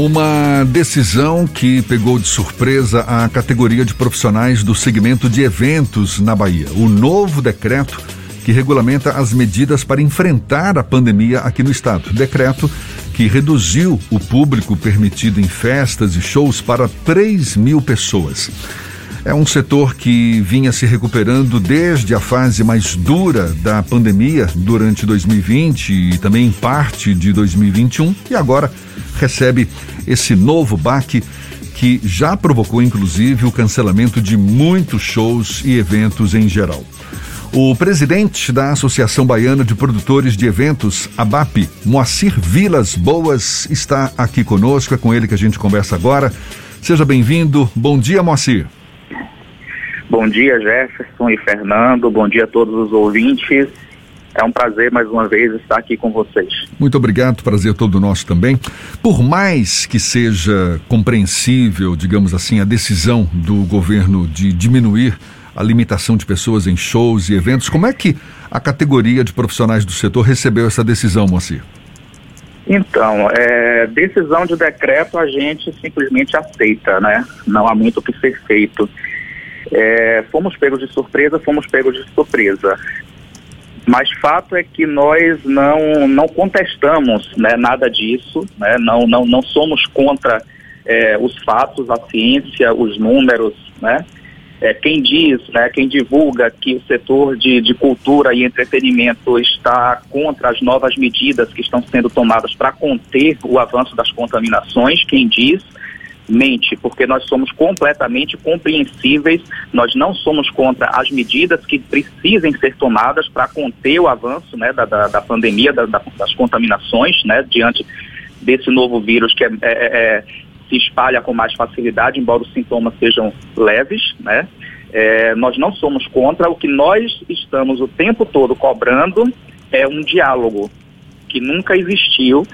Uma decisão que pegou de surpresa a categoria de profissionais do segmento de eventos na Bahia. O novo decreto que regulamenta as medidas para enfrentar a pandemia aqui no estado. Decreto que reduziu o público permitido em festas e shows para 3 mil pessoas. É um setor que vinha se recuperando desde a fase mais dura da pandemia durante 2020 e também em parte de 2021 e agora recebe esse novo baque que já provocou inclusive o cancelamento de muitos shows e eventos em geral. O presidente da Associação Baiana de Produtores de Eventos, ABAP, Moacir Vilas Boas, está aqui conosco. É com ele que a gente conversa agora. Seja bem-vindo. Bom dia, Moacir. Bom dia, Jefferson e Fernando. Bom dia a todos os ouvintes. É um prazer mais uma vez estar aqui com vocês. Muito obrigado, prazer todo nosso também. Por mais que seja compreensível, digamos assim, a decisão do governo de diminuir a limitação de pessoas em shows e eventos, como é que a categoria de profissionais do setor recebeu essa decisão, Moacir? Então, é, decisão de decreto a gente simplesmente aceita, né? Não há muito o que ser feito. É, fomos pegos de surpresa, fomos pegos de surpresa. Mas fato é que nós não, não contestamos né, nada disso, né, não, não, não somos contra é, os fatos, a ciência, os números. Né? É, quem diz, né, quem divulga que o setor de, de cultura e entretenimento está contra as novas medidas que estão sendo tomadas para conter o avanço das contaminações, quem diz mente, porque nós somos completamente compreensíveis, nós não somos contra as medidas que precisem ser tomadas para conter o avanço né, da, da, da pandemia, da, das contaminações, né, diante desse novo vírus que é, é, é, se espalha com mais facilidade, embora os sintomas sejam leves, né? É, nós não somos contra, o que nós estamos o tempo todo cobrando é um diálogo que nunca existiu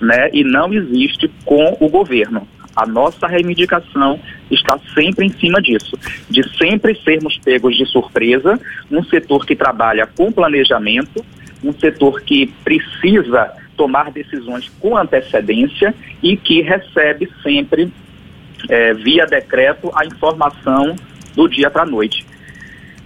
né, e não existe com o governo. A nossa reivindicação está sempre em cima disso, de sempre sermos pegos de surpresa, um setor que trabalha com planejamento, um setor que precisa tomar decisões com antecedência e que recebe sempre, é, via decreto, a informação do dia para a noite.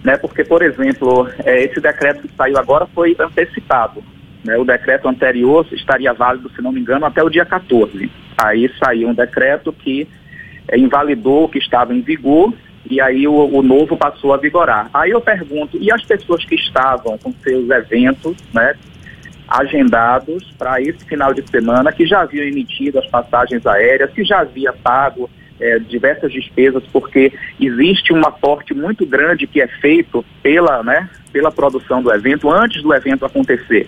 Né? Porque, por exemplo, é, esse decreto que saiu agora foi antecipado. Né? O decreto anterior estaria válido, se não me engano, até o dia 14. Aí saiu um decreto que é, invalidou o que estava em vigor e aí o, o, novo passou a vigorar. Aí eu pergunto, e as pessoas que estavam com seus eventos né, agendados para esse final de semana, que já haviam emitido as passagens aéreas, que já havia pago é, diversas despesas, porque existe um aporte muito grande que é feito pela, né, pela produção do evento antes do evento acontecer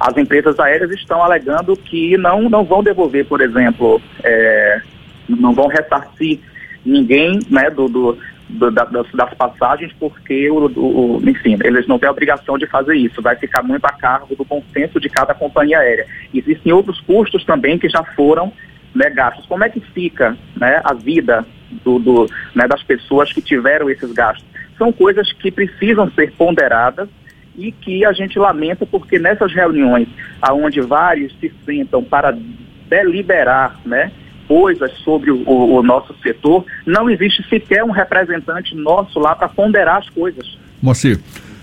as empresas aéreas estão alegando que não, não vão devolver, por exemplo, é, não vão ressarcir ninguém né, do, do, do das, das, passagens, porque, o, o, enfim, eles não têm a obrigação de fazer isso. Vai ficar muito a cargo do consenso de cada companhia aérea. Existem outros custos também que já foram né, gastos. Como é que fica né, a vida do, do, né, das pessoas que tiveram esses gastos? São coisas que precisam ser ponderadas e que a gente lamenta porque nessas reuniões aonde vários se sentam para deliberar, né, coisas sobre o, o, nosso setor, não existe sequer um representante nosso lá para ponderar as coisas. Moacir,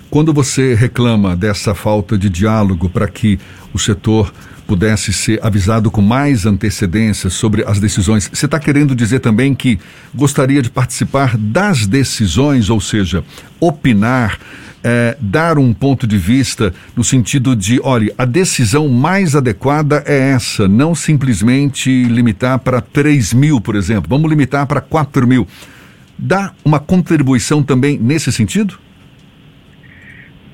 quando você reclama dessa falta de diálogo para que o setor pudesse ser avisado com mais antecedência sobre as decisões, você está querendo dizer também que gostaria de participar das decisões, ou seja, opinar é, dar um ponto de vista no sentido de, olha, a decisão mais adequada é essa, não simplesmente limitar para 3 mil, por exemplo, vamos limitar para 4 mil. Dá uma contribuição também nesse sentido?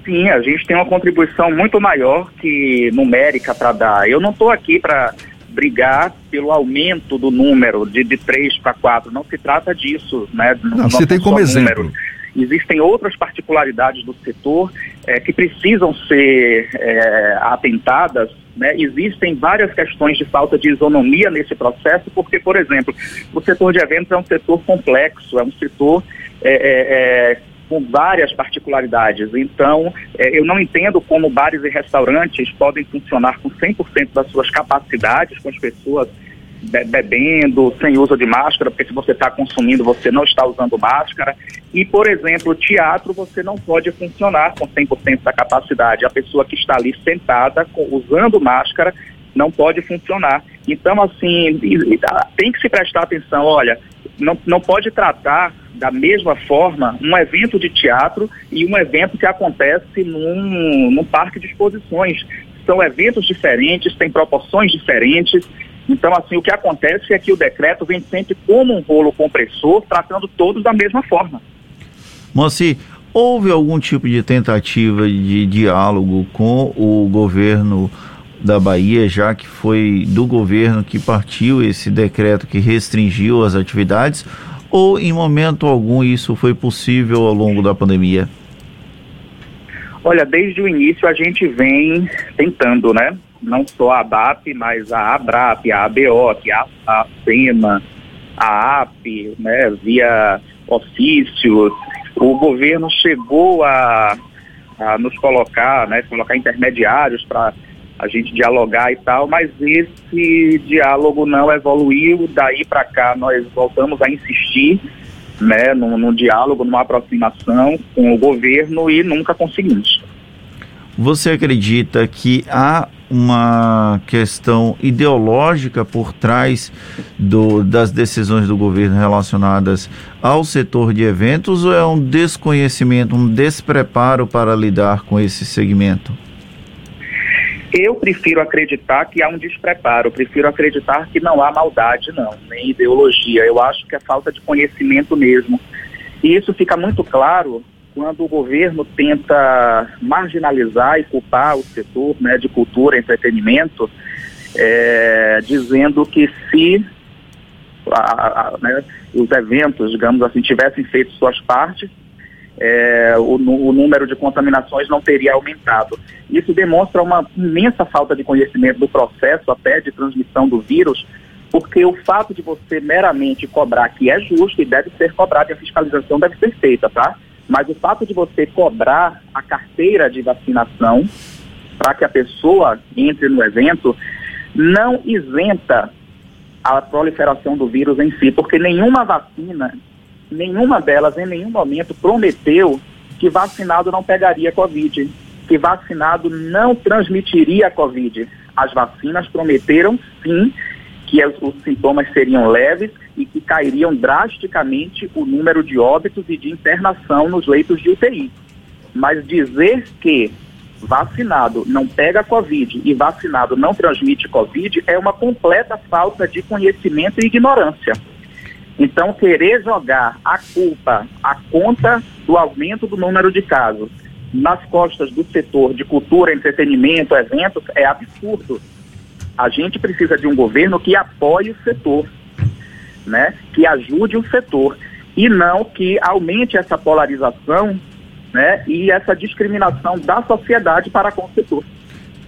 Sim, a gente tem uma contribuição muito maior que numérica para dar. Eu não estou aqui para brigar pelo aumento do número de, de 3 para 4. Não se trata disso, né? Não, você tem como exemplo. Número. Existem outras particularidades do setor é, que precisam ser é, atentadas. Né? Existem várias questões de falta de isonomia nesse processo, porque, por exemplo, o setor de eventos é um setor complexo, é um setor é, com várias particularidades. Então, eu não entendo como bares e restaurantes podem funcionar com 100% das suas capacidades, com as pessoas bebendo, sem uso de máscara, porque se você está consumindo, você não está usando máscara. E, por exemplo, teatro, você não pode funcionar com 100% da capacidade. A pessoa que está ali sentada, usando máscara, não pode funcionar. Então, assim, tem que se prestar atenção, olha, não, não pode tratar da mesma forma um evento de teatro e um evento que acontece num, num parque de exposições. São eventos diferentes, têm proporções diferentes. Então, assim, o que acontece é que o decreto vem sempre como um rolo compressor, tratando todos da mesma forma. Moacir, houve algum tipo de tentativa de diálogo com o governo da Bahia, já que foi do governo que partiu esse decreto que restringiu as atividades, ou em momento algum isso foi possível ao longo da pandemia? Olha, desde o início a gente vem tentando, né? Não só a ABAP, mas a ABRAP, a ABO, que é a, SEMA, a AP, né? Via ofícios. O governo chegou a, a nos colocar, né? Colocar intermediários para a gente dialogar e tal, mas esse diálogo não evoluiu. Daí para cá nós voltamos a insistir né, no diálogo, numa aproximação com o governo e nunca conseguimos. Você acredita que há uma questão ideológica por trás do, das decisões do governo relacionadas ao setor de eventos ou é um desconhecimento, um despreparo para lidar com esse segmento? Eu prefiro acreditar que há um despreparo, prefiro acreditar que não há maldade, não, nem ideologia. Eu acho que é falta de conhecimento mesmo. E isso fica muito claro quando o governo tenta marginalizar e culpar o setor né, de cultura entretenimento, é, dizendo que se a, a, né, os eventos, digamos assim, tivessem feito suas partes, é, o, o, número de contaminações não teria aumentado. Isso demonstra uma imensa falta de conhecimento do processo até de transmissão do vírus, porque o fato de você meramente cobrar que é justo e deve ser cobrado e a fiscalização deve ser feita, tá? Mas o fato de você cobrar a carteira de vacinação para que a pessoa entre no evento não isenta a proliferação do vírus em si, porque nenhuma vacina nenhuma delas em nenhum momento prometeu que vacinado não pegaria Covid, que vacinado não transmitiria Covid. As vacinas prometeram sim que os sintomas seriam leves e que cairiam drasticamente o número de óbitos e de internação nos leitos de UTI. Mas dizer que vacinado não pega Covid e vacinado não transmite Covid é uma completa falta de conhecimento e ignorância. Então, querer jogar a culpa, a conta do aumento do número de casos nas costas do setor de cultura, entretenimento, eventos, é absurdo. A gente precisa de um governo que apoie o setor, né? que ajude o setor, e não que aumente essa polarização né? e essa discriminação da sociedade para com o setor.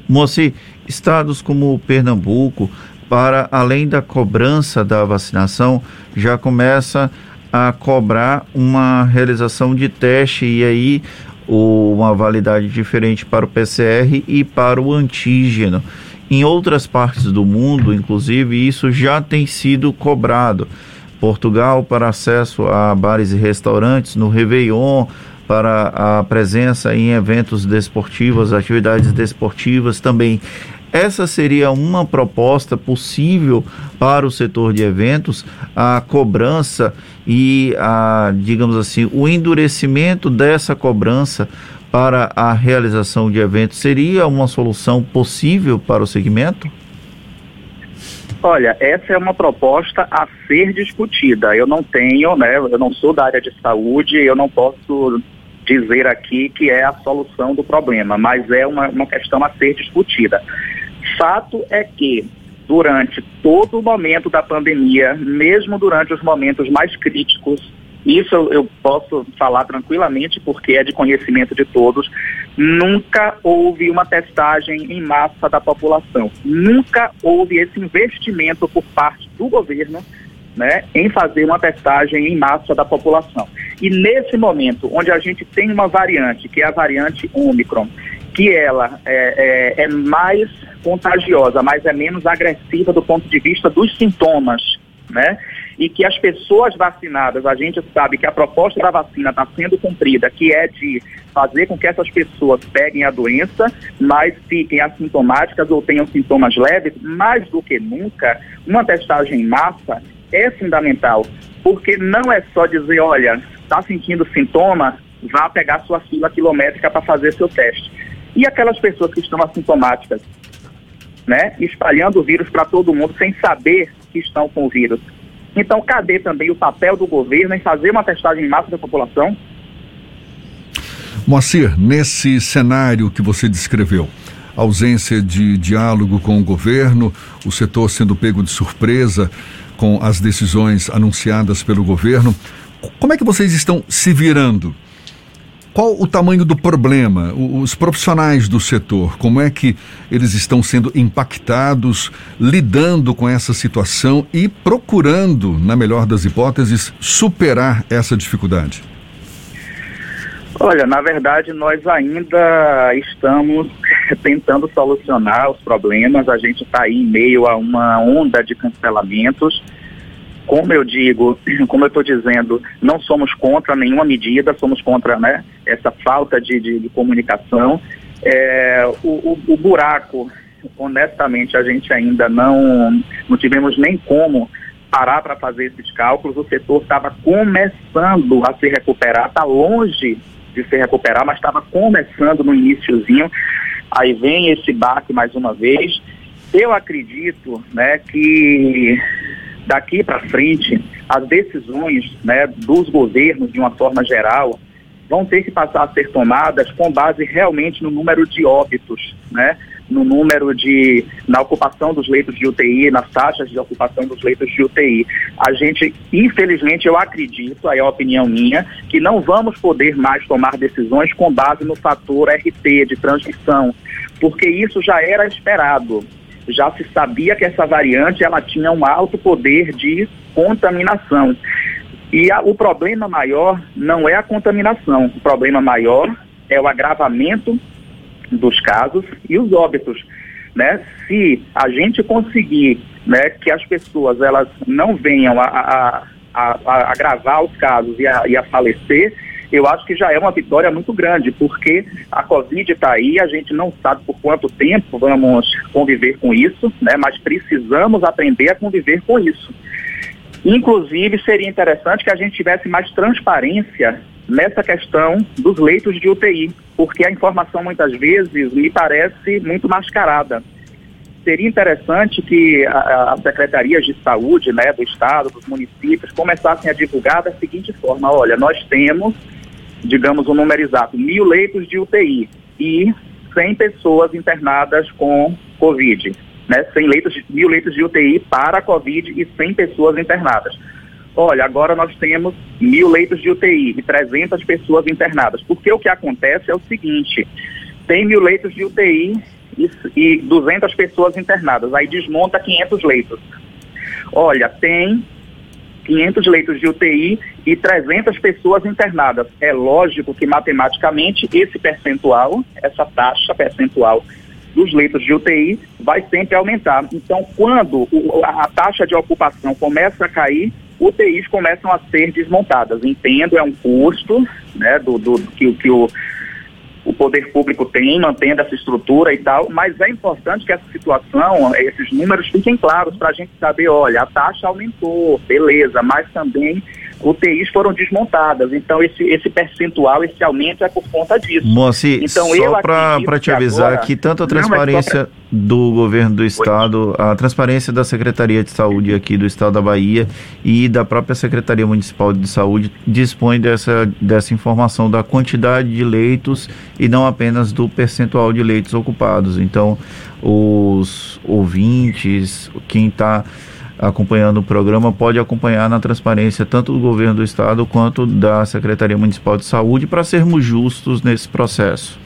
Moacir, estados como Pernambuco, para além da cobrança da vacinação, já começa a cobrar uma realização de teste e aí uma validade diferente para o PCR e para o antígeno. Em outras partes do mundo, inclusive, isso já tem sido cobrado. Portugal para acesso a bares e restaurantes no Réveillon, para a presença em eventos desportivos, atividades desportivas também. Essa seria uma proposta possível para o setor de eventos, a cobrança e a, digamos assim, o endurecimento dessa cobrança para a realização de eventos seria uma solução possível para o segmento? Olha, essa é uma proposta a ser discutida. Eu não tenho, né, eu não sou da área de saúde, eu não posso dizer aqui que é a solução do problema, mas é uma, uma questão a ser discutida. Fato é que, durante todo o momento da pandemia, mesmo durante os momentos mais críticos, isso eu, posso falar tranquilamente porque é de conhecimento de todos, nunca houve uma testagem em massa da população. Nunca houve esse investimento por parte do governo né, em fazer uma testagem em massa da população. E nesse momento, onde a gente tem uma variante, que é a variante Omicron, que ela é, é, é mais contagiosa, mas é menos agressiva do ponto de vista dos sintomas, né? E que as pessoas vacinadas, a gente sabe que a proposta da vacina está sendo cumprida, que é de fazer com que essas pessoas peguem a doença, mas fiquem assintomáticas ou tenham sintomas leves, mais do que nunca, uma testagem em massa é fundamental, porque não é só dizer, olha, está sentindo sintoma, vá pegar sua fila quilométrica para fazer seu teste. E aquelas pessoas que estão assintomáticas, né, espalhando o vírus para todo mundo sem saber que estão com o vírus. Então, cadê também o papel do governo em fazer uma testagem em massa da população? Moacir, nesse cenário que você descreveu, ausência de diálogo com o governo, o setor sendo pego de surpresa com as decisões anunciadas pelo governo, como é que vocês estão se virando? Qual o tamanho do problema? Os profissionais do setor, como é que eles estão sendo impactados, lidando com essa situação e procurando, na melhor das hipóteses, superar essa dificuldade? Olha, na verdade, nós ainda estamos tentando solucionar os problemas. A gente está aí em meio a uma onda de cancelamentos como eu digo, como eu estou dizendo, não somos contra nenhuma medida, somos contra né, essa falta de, de, de comunicação. É, o, o, o, buraco, honestamente, a gente ainda não, não tivemos nem como parar para fazer esses cálculos. O setor estava começando a se recuperar, está longe de se recuperar, mas estava começando no iníciozinho. Aí vem esse baque mais uma vez. Eu acredito né, que daqui para frente, as decisões né, dos governos, de uma forma geral, vão ter que passar a ser tomadas com base realmente no número de óbitos, né? no número de, na ocupação dos leitos de UTI, nas taxas de ocupação dos leitos de UTI. A gente, infelizmente, eu acredito, aí é a opinião minha, que não vamos poder mais tomar decisões com base no fator RT de transmissão, porque isso já era esperado já se sabia que essa variante ela tinha um alto poder de contaminação. E a, o problema maior não é a contaminação, o problema maior é o agravamento dos casos e os óbitos. Né? Se a gente conseguir né, que as pessoas elas não venham a, a, a, agravar os casos e a, e a falecer, eu acho que já é uma vitória muito grande, porque a Covid está aí, a gente não sabe por quanto tempo vamos conviver com isso, né? mas precisamos aprender a conviver com isso. Inclusive, seria interessante que a gente tivesse mais transparência nessa questão dos leitos de UTI, porque a informação muitas vezes me parece muito mascarada. Seria interessante que as secretarias de saúde né, do Estado, dos municípios, começassem a divulgar da seguinte forma: olha, nós temos digamos um número exato, mil leitos de UTI e 100 pessoas internadas com Covid. Né? 100 leitos, mil leitos de UTI para Covid e 100 pessoas internadas. Olha, agora nós temos mil leitos de UTI e 300 pessoas internadas. Porque o que acontece é o seguinte: tem mil leitos de UTI e, e 200 pessoas internadas. Aí desmonta 500 leitos. Olha, tem 500 leitos de UTI e 300 pessoas internadas. É lógico que matematicamente esse percentual, essa taxa percentual dos leitos de UTI vai sempre aumentar. Então, quando a taxa de ocupação começa a cair, UTIs começam a ser desmontadas. Entendo, é um custo né, do, do que, que o o poder público tem, mantendo essa estrutura e tal, mas é importante que essa situação, esses números fiquem claros para a gente saber, olha, a taxa aumentou, beleza, mas também UTIs foram desmontadas. Então, esse, esse percentual, esse aumento é por conta disso. Moacir, então, só para te avisar agora, que tanto a transparência pra... do governo do estado, a transparência da Secretaria de Saúde aqui do estado da Bahia e da própria Secretaria Municipal de Saúde dispõe dessa, dessa informação da quantidade de leitos e não apenas do percentual de leitos ocupados. Então, os ouvintes, quem está acompanhando o programa pode acompanhar na transparência tanto do governo do estado quanto da Secretaria Municipal de Saúde para sermos justos nesse processo.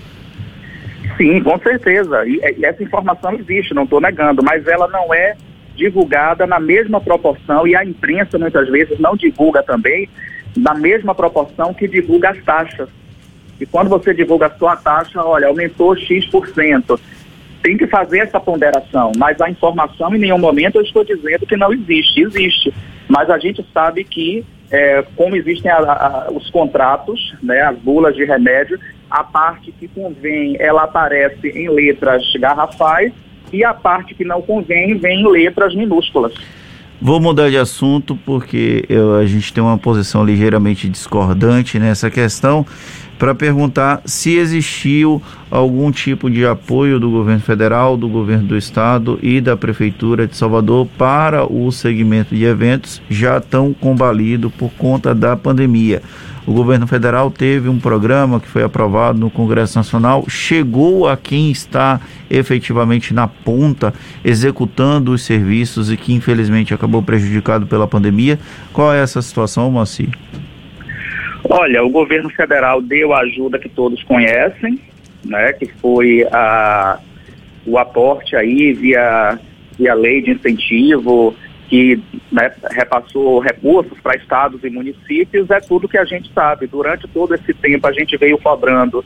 Sim, com certeza. E, e essa informação existe, não estou negando, mas ela não é divulgada na mesma proporção e a imprensa muitas vezes não divulga também na mesma proporção que divulga as taxas. E quando você divulga a sua taxa, olha, aumentou X%. Tem que fazer essa ponderação, mas a informação em nenhum momento eu estou dizendo que não existe, existe. Mas a gente sabe que, é, como existem a, a, os contratos, né, as bulas de remédio, a parte que convém, ela aparece em letras garrafais e a parte que não convém vem em letras minúsculas. Vou mudar de assunto porque eu, a gente tem uma posição ligeiramente discordante nessa questão para perguntar se existiu algum tipo de apoio do governo federal, do governo do estado e da prefeitura de Salvador para o segmento de eventos já tão combalido por conta da pandemia. O governo federal teve um programa que foi aprovado no Congresso Nacional, chegou a quem está efetivamente na ponta executando os serviços e que infelizmente acabou prejudicado pela pandemia. Qual é essa situação, Moacir? Olha, o governo federal deu a ajuda que todos conhecem, né, que foi a, o aporte aí via, via lei de incentivo, que né, repassou recursos para estados e municípios, é tudo que a gente sabe. Durante todo esse tempo a gente veio cobrando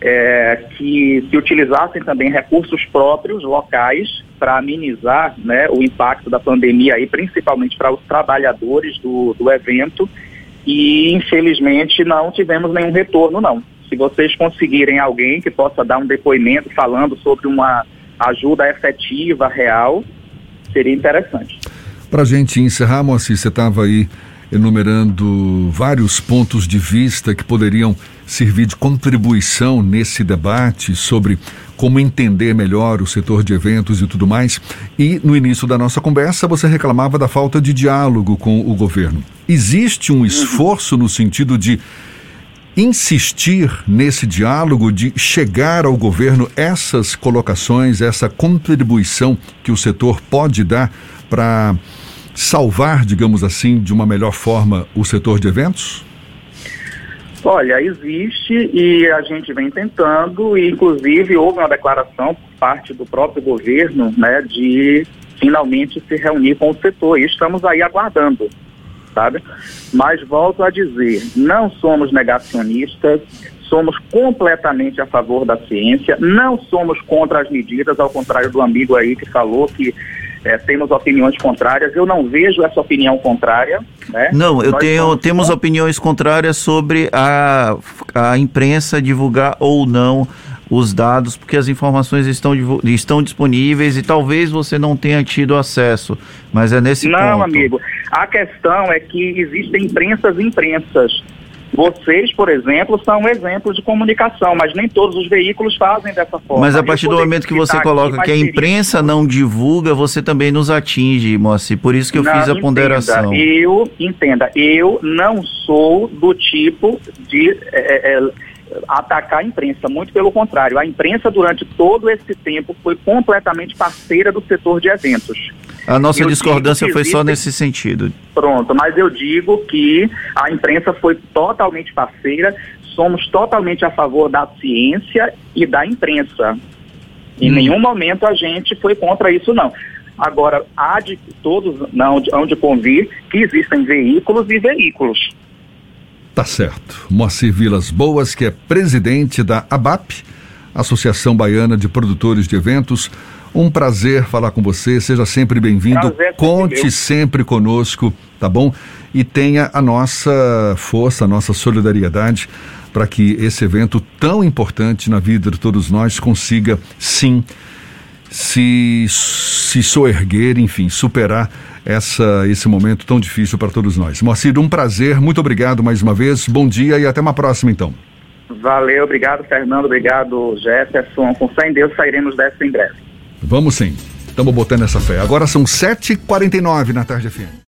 é, que se utilizassem também recursos próprios locais para amenizar né, o impacto da pandemia aí, principalmente para os trabalhadores do, do evento e infelizmente não tivemos nenhum retorno não. Se vocês conseguirem alguém que possa dar um depoimento falando sobre uma ajuda efetiva, real, seria interessante. Para a gente encerrar, Moacir, você estava aí enumerando vários pontos de vista que poderiam servir de contribuição nesse debate sobre como entender melhor o setor de eventos e tudo mais. E no início da nossa conversa você reclamava da falta de diálogo com o governo. Existe um esforço no sentido de insistir nesse diálogo, de chegar ao governo essas colocações, essa contribuição que o setor pode dar para salvar, digamos assim, de uma melhor forma o setor de eventos? Olha, existe e a gente vem tentando, e inclusive houve uma declaração por parte do próprio governo, né, de finalmente se reunir com o setor, e estamos aí aguardando, sabe? Mas volto a dizer, não somos negacionistas, somos completamente a favor da ciência, não somos contra as medidas, ao contrário do amigo aí que falou que é, temos opiniões contrárias. Eu não vejo essa opinião contrária. Né? Não, eu tenho, temos opiniões contrárias sobre a, a imprensa divulgar ou não os dados, porque as informações estão, estão disponíveis e talvez você não tenha tido acesso, mas é nesse não, ponto. Não, amigo. A questão é que existem imprensas e imprensas. Vocês, por exemplo, são exemplos de comunicação, mas nem todos os veículos fazem dessa forma. Mas a partir do momento que você coloca que a imprensa não divulga, você também nos atinge, Moacir. Por isso que eu não, fiz a entenda, ponderação. Eu, entenda, eu não sou do tipo de é, é, atacar a imprensa, muito pelo contrário. A imprensa, durante todo esse tempo, foi completamente parceira do setor de eventos. A nossa eu discordância foi só nesse sentido. Pronto, mas eu digo que a imprensa foi totalmente parceira, somos totalmente a favor da ciência e da imprensa. Em hum. nenhum momento a gente foi contra isso, não. Agora, há de todos não hão de convir que existem veículos e veículos. Tá certo. Moacir Vilas Boas, que é presidente da ABAP, Associação Baiana de Produtores de Eventos. Um prazer falar com você, seja sempre bem-vindo. Conte sempre conosco, tá bom? E tenha a nossa força, a nossa solidariedade para que esse evento tão importante na vida de todos nós consiga, sim, se, se soerguer, enfim, superar essa, esse momento tão difícil para todos nós. Moacir, um prazer, muito obrigado mais uma vez, bom dia e até uma próxima então. Valeu, obrigado Fernando, obrigado Jefferson. Com fé em Deus sairemos dessa em breve. Vamos sim. Estamos botando essa fé. Agora são 7h49 na tarde FM.